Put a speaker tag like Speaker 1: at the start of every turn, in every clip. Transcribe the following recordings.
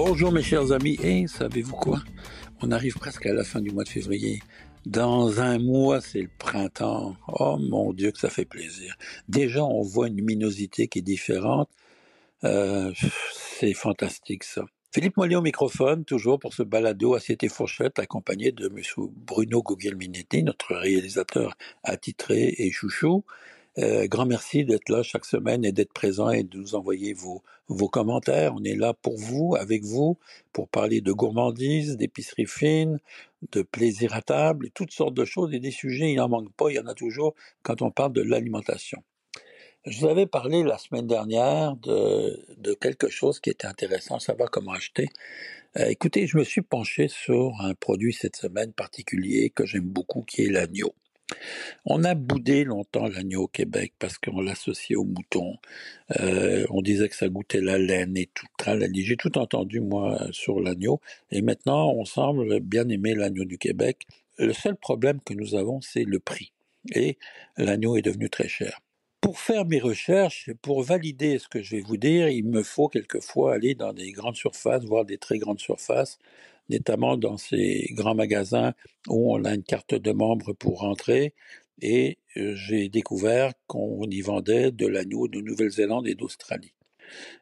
Speaker 1: Bonjour mes chers amis, et savez-vous quoi? On arrive presque à la fin du mois de février. Dans un mois, c'est le printemps. Oh mon Dieu, que ça fait plaisir. Déjà, on voit une luminosité qui est différente. Euh, c'est fantastique ça. Philippe Mollet au microphone, toujours pour ce balado Assiette et Fourchette, accompagné de M. Bruno Guglielminetti, notre réalisateur attitré et chouchou. Euh, grand merci d'être là chaque semaine et d'être présent et de nous envoyer vos, commentaires. On est là pour vous, avec vous, pour parler de gourmandise, d'épicerie fine, de plaisir à table, et toutes sortes de choses et des sujets, il n'en manque pas, il y en a toujours quand on parle de l'alimentation. Je vous avais parlé la semaine dernière de, de quelque chose qui était intéressant, savoir comment acheter. Euh, écoutez, je me suis penché sur un produit cette semaine particulier que j'aime beaucoup, qui est l'agneau. On a boudé longtemps l'agneau au Québec parce qu'on l'associait au mouton. Euh, on disait que ça goûtait la laine et tout. J'ai tout entendu, moi, sur l'agneau. Et maintenant, on semble bien aimer l'agneau du Québec. Le seul problème que nous avons, c'est le prix. Et l'agneau est devenu très cher. Pour faire mes recherches, pour valider ce que je vais vous dire, il me faut quelquefois aller dans des grandes surfaces, voire des très grandes surfaces, notamment dans ces grands magasins où on a une carte de membre pour rentrer. Et euh, j'ai découvert qu'on y vendait de l'agneau de Nouvelle-Zélande et d'Australie.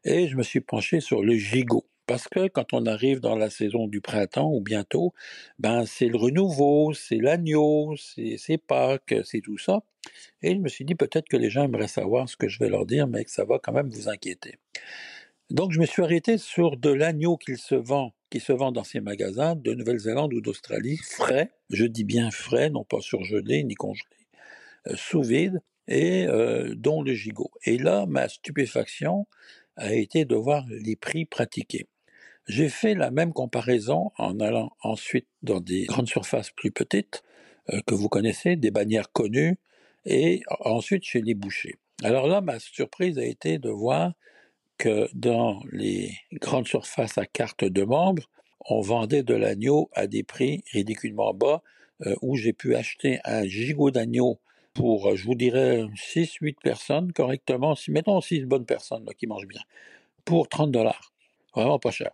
Speaker 1: Et je me suis penché sur le gigot. Parce que quand on arrive dans la saison du printemps ou bientôt, ben c'est le renouveau, c'est l'agneau, c'est Pâques, c'est tout ça. Et je me suis dit peut-être que les gens aimeraient savoir ce que je vais leur dire, mais que ça va quand même vous inquiéter. Donc je me suis arrêté sur de l'agneau qu'il se vend qui se vend dans ces magasins de Nouvelle-Zélande ou d'Australie, frais, je dis bien frais, non pas surgelés ni congelés, euh, sous vide, et euh, dont le gigot. Et là, ma stupéfaction a été de voir les prix pratiqués. J'ai fait la même comparaison en allant ensuite dans des grandes surfaces plus petites, euh, que vous connaissez, des bannières connues, et ensuite chez les bouchers. Alors là, ma surprise a été de voir que dans les grandes surfaces à carte de membres, on vendait de l'agneau à des prix ridiculement bas, euh, où j'ai pu acheter un gigot d'agneau pour, euh, je vous dirais, 6-8 personnes correctement, si mettons 6 bonnes personnes qui mangent bien, pour 30 dollars. Vraiment pas cher.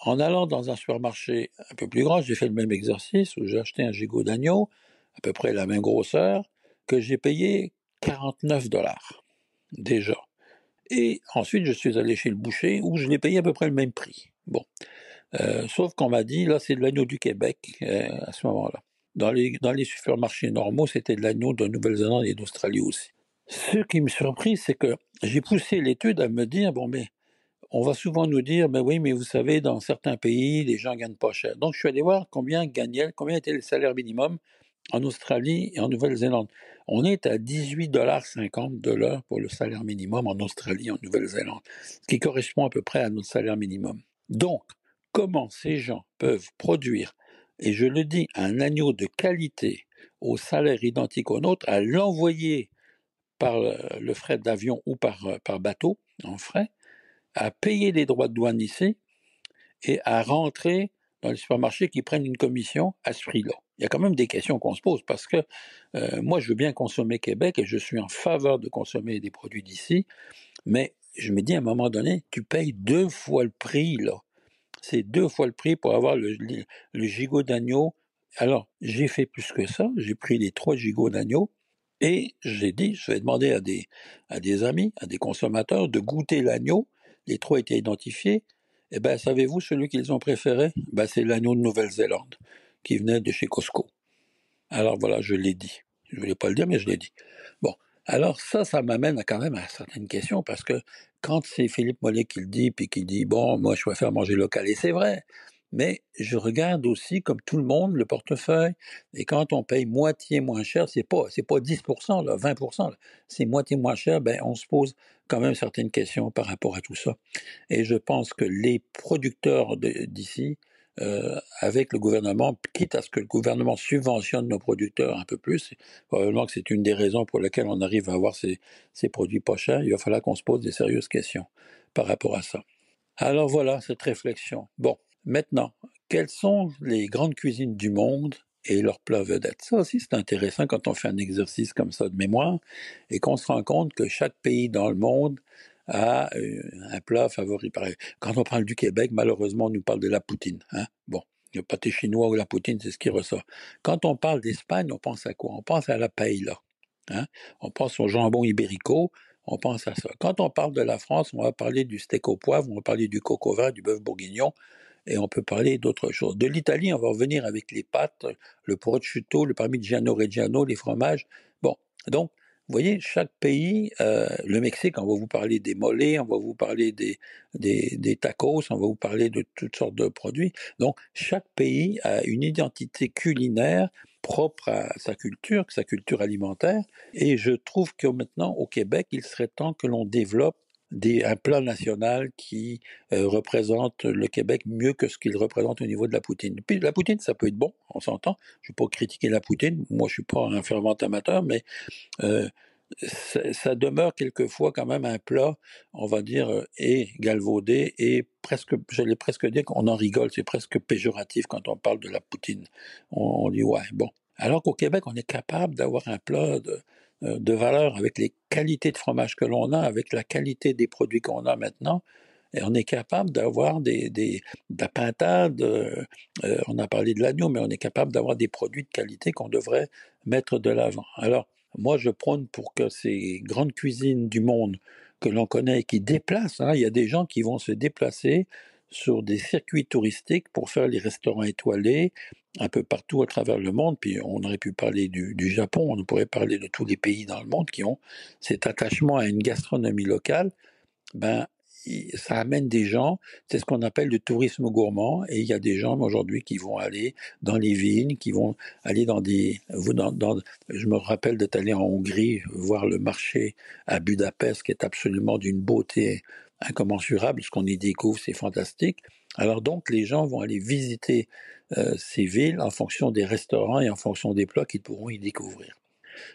Speaker 1: En allant dans un supermarché un peu plus grand, j'ai fait le même exercice où j'ai acheté un gigot d'agneau, à peu près la même grosseur, que j'ai payé 49 dollars. Déjà. Et ensuite, je suis allé chez le boucher où je l'ai payé à peu près le même prix. Bon. Euh, sauf qu'on m'a dit, là, c'est de l'agneau du Québec euh, à ce moment-là. Dans les, dans les supermarchés normaux, c'était de l'agneau de Nouvelle-Zélande et d'Australie aussi. Ce qui me surprit, c'est que j'ai poussé l'étude à me dire, bon, mais on va souvent nous dire, ben oui, mais vous savez, dans certains pays, les gens gagnent pas cher. Donc, je suis allé voir combien gagnait, combien était le salaire minimum en Australie et en Nouvelle-Zélande. On est à 18,50 de l'heure pour le salaire minimum en Australie et en Nouvelle-Zélande, ce qui correspond à peu près à notre salaire minimum. Donc, comment ces gens peuvent produire, et je le dis, un agneau de qualité au salaire identique au nôtre, à l'envoyer par le frais d'avion ou par, par bateau, en frais, à payer les droits de douane ici, et à rentrer dans les supermarchés qui prennent une commission à ce prix-là il y a quand même des questions qu'on se pose parce que euh, moi, je veux bien consommer Québec et je suis en faveur de consommer des produits d'ici, mais je me dis à un moment donné, tu payes deux fois le prix, là. C'est deux fois le prix pour avoir le, gigot d'agneau. Alors, j'ai fait plus que ça, j'ai pris les trois gigots d'agneau et j'ai dit, je vais demander à des, à des amis, à des consommateurs de goûter l'agneau. Les trois étaient identifiés. Eh bien, savez-vous celui qu'ils ont préféré? Ben, C'est l'agneau de Nouvelle-Zélande qui venait de chez Costco. Alors voilà, je l'ai dit. Je ne voulais pas le dire, mais je l'ai dit. Bon, alors ça, ça m'amène quand même à certaines questions, parce que quand c'est Philippe Mollet qui le dit, puis qui dit, bon, moi je préfère manger local, et c'est vrai, mais je regarde aussi, comme tout le monde, le portefeuille, et quand on paye moitié moins cher, c'est pas, c'est pas 10%, là, 20%, c'est moitié moins cher, ben, on se pose quand même certaines questions par rapport à tout ça. Et je pense que les producteurs d'ici euh, avec le gouvernement, quitte à ce que le gouvernement subventionne nos producteurs un peu plus. Probablement que c'est une des raisons pour lesquelles on arrive à avoir ces, ces produits pas. Il va falloir qu'on se pose des sérieuses questions par rapport à ça. Alors voilà cette réflexion. Bon, maintenant, quelles sont les grandes cuisines du monde et leurs plats vedettes? Ça aussi, c'est intéressant quand on fait un exercice comme ça de mémoire et qu'on se rend compte que chaque pays dans le monde à euh, un plat favori. Quand on parle du Québec, malheureusement, on nous parle de la poutine. Hein? Bon, le pâté chinois ou la poutine, c'est ce qui ressort. Quand on parle d'Espagne, on pense à quoi? On pense à la paella. Hein? On pense au jambon ibérico, on pense à ça. Quand on parle de la France, on va parler du steak au poivre, on va parler du coq au vin, du bœuf bourguignon, et on peut parler d'autres choses. De l'Italie, on va revenir avec les pâtes, le prosciutto, le parmigiano reggiano, les fromages. Bon, donc vous voyez, chaque pays, euh, le Mexique, on va vous parler des mollets, on va vous parler des, des, des, tacos, on va vous parler de toutes sortes de produits. Donc, chaque pays a une identité culinaire propre à sa culture, sa culture alimentaire. Et je trouve que maintenant, au Québec, il serait temps que l'on développe un plan national qui euh, représente le Québec mieux que ce qu'il représente au niveau de la poutine. Puis la poutine, ça peut être bon, on s'entend. Je ne vais pas critiquer la poutine. Moi, je suis pas un fervent amateur, mais euh, ça, demeure quelquefois quand même un plat, on va dire, euh, et galvaudé, et presque, j'allais presque dire qu'on en rigole, c'est presque péjoratif quand on parle de la poutine. On, dit, ouais, bon. Alors qu'au Québec, on est capable d'avoir un plat de, de valeur avec les qualités de fromage que l'on a, avec la qualité des produits qu'on a maintenant. Et on est capable d'avoir des, des, de la pintade, euh, on a parlé de l'agneau, mais on est capable d'avoir des produits de qualité qu'on devrait mettre de l'avant. Alors, moi, je prône pour que ces grandes cuisines du monde que l'on connaît et qui déplacent, hein, il y a des gens qui vont se déplacer sur des circuits touristiques pour faire les restaurants étoilés un peu partout à travers le monde. Puis on aurait pu parler du, Japon, on pourrait parler de tous les pays dans le monde qui ont cet attachement à une gastronomie locale. Ben, ça amène des gens, c'est ce qu'on appelle le tourisme gourmand, et il y a des gens aujourd'hui qui vont aller dans les vignes, qui vont aller dans des... Dans, je me rappelle d'être allé en Hongrie voir le marché à Budapest, qui est absolument d'une beauté incommensurable, ce qu'on y découvre, c'est fantastique. Alors donc, les gens vont aller visiter euh, ces villes en fonction des restaurants et en fonction des plats qu'ils pourront y découvrir.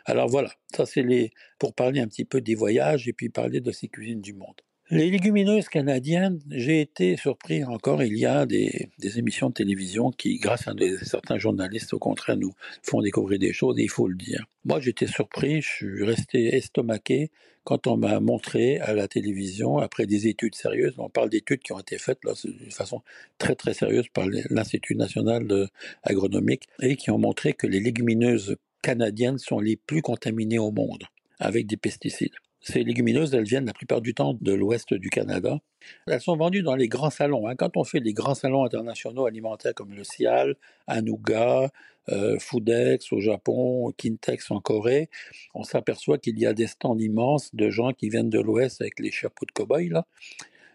Speaker 1: Alors voilà, ça c'est les pour parler un petit peu des voyages et puis parler de ces cuisines du monde. Les légumineuses canadiennes, j'ai été surpris encore, il y a des, émissions de télévision qui, grâce à certains journalistes, au contraire, nous font découvrir des choses, et il faut le dire. Moi, j'étais surpris, je suis resté estomaqué quand on m'a montré à la télévision, après des études sérieuses, on parle d'études qui ont été faites là, de façon très très sérieuse par l'Institut national agronomique, et qui ont montré que les légumineuses canadiennes sont les plus contaminées au monde avec des pesticides. Ces légumineuses, elles viennent la plupart du temps de l'ouest du Canada. Elles sont vendues dans les grands salons. Hein. Quand on fait les grands salons internationaux alimentaires comme le Cial, Anuga, euh, Foodex au Japon, Kintex en Corée, on s'aperçoit qu'il y a des stands immenses de gens qui viennent de l'ouest avec les chapeaux de cow-boy, là,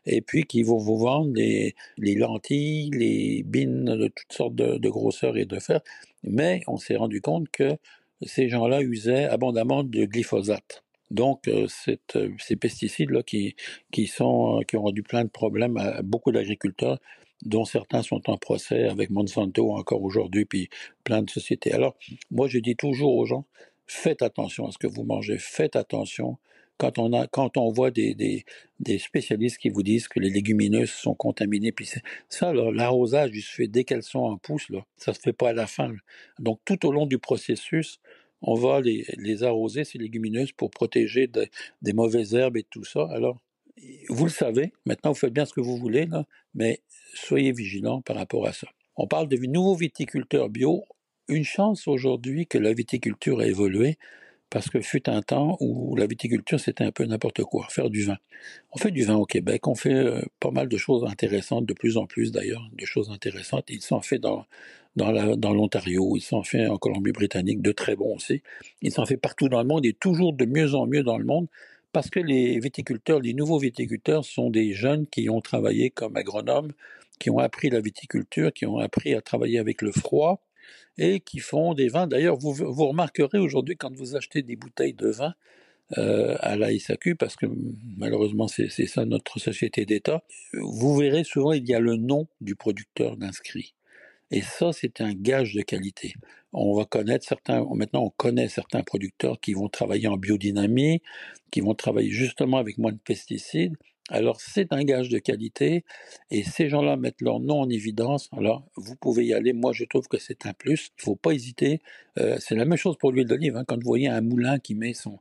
Speaker 1: et puis qui vont vous vendre les, lentilles, les bines de toutes sortes de, de grosseurs et de fer. Mais on s'est rendu compte que ces gens-là usaient abondamment de glyphosate. Donc, euh, euh, ces pesticides-là qui, qui, sont, euh, qui ont rendu plein de problèmes à, beaucoup d'agriculteurs, dont certains sont en procès avec Monsanto encore aujourd'hui, puis plein de sociétés. Alors, moi, je dis toujours aux gens, faites attention à ce que vous mangez, faites attention. Quand on, a, quand on voit des, des, spécialistes qui vous disent que les légumineuses sont contaminées, puis ça, l'arrosage, il se fait dès qu'elles sont en pouce, là, ça se fait pas à la fin. Donc, tout au long du processus, on va les, arroser, ces légumineuses, pour protéger des mauvaises herbes et tout ça. Alors, vous le savez, maintenant vous faites bien ce que vous voulez, là, mais soyez vigilants par rapport à ça. On parle de nouveaux viticulteurs bio. Une chance aujourd'hui que la viticulture a évolué, parce que fut un temps où la viticulture c'était un peu n'importe quoi, faire du vin. On fait du vin au Québec, on fait euh, pas mal de choses intéressantes, de plus en plus d'ailleurs, de choses intéressantes. Ils s'en fait dans dans l'Ontario, il s'en fait en Colombie-Britannique, de très bons aussi. Il s'en fait partout dans le monde et toujours de mieux en mieux dans le monde parce que les viticulteurs, les nouveaux viticulteurs sont des jeunes qui ont travaillé comme agronomes, qui ont appris la viticulture, qui ont appris à travailler avec le froid et qui font des vins. D'ailleurs, vous, vous remarquerez aujourd'hui quand vous achetez des bouteilles de vin, euh, à la parce que malheureusement c'est ça notre société d'État, vous verrez souvent il y a le nom du producteur d'inscrit. Et ça, c'est un gage de qualité. On va connaître certains, maintenant on connaît certains producteurs qui vont travailler en biodynamie, qui vont travailler justement avec moins de pesticides. Alors c'est un gage de qualité et ces gens-là mettent leur nom en évidence. Alors vous pouvez y aller. Moi je trouve que c'est un plus. Il faut pas hésiter. Euh, c'est la même chose pour l'huile d'olive. Hein. Quand vous voyez un moulin qui met son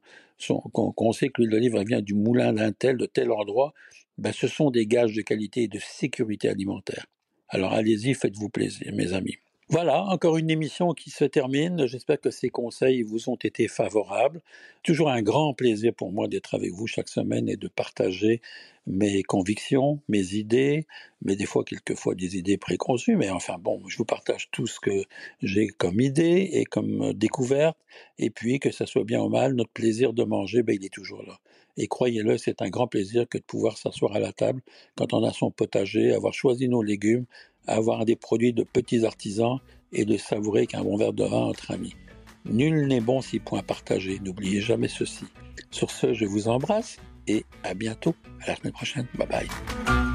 Speaker 1: qu'on sait que l'huile d'olive vient du moulin d'un tel, de tel endroit, ben, ce sont des gages de qualité et de sécurité alimentaire. Alors allez-y, faites-vous plaisir, mes amis. Voilà, encore une émission qui se termine. J'espère que ces conseils vous ont été favorables. Toujours un grand plaisir pour moi d'être avec vous chaque semaine et de partager mes convictions, mes idées, mais des fois, quelquefois, des idées préconçues. Mais enfin, bon, je vous partage tout ce que j'ai comme idée et comme découverte. Et puis, que ça soit bien ou mal, notre plaisir de manger, ben, il est toujours là. Et croyez-le, c'est un grand plaisir que de pouvoir s'asseoir à la table quand on a son potager, avoir choisi nos légumes, avoir des produits de petits artisans et de savourer qu'un bon verre de vin entre amis. Nul n'est bon si point partagé, n'oubliez jamais ceci. Sur ce, je vous embrasse et à bientôt, à la semaine prochaine. Bye bye.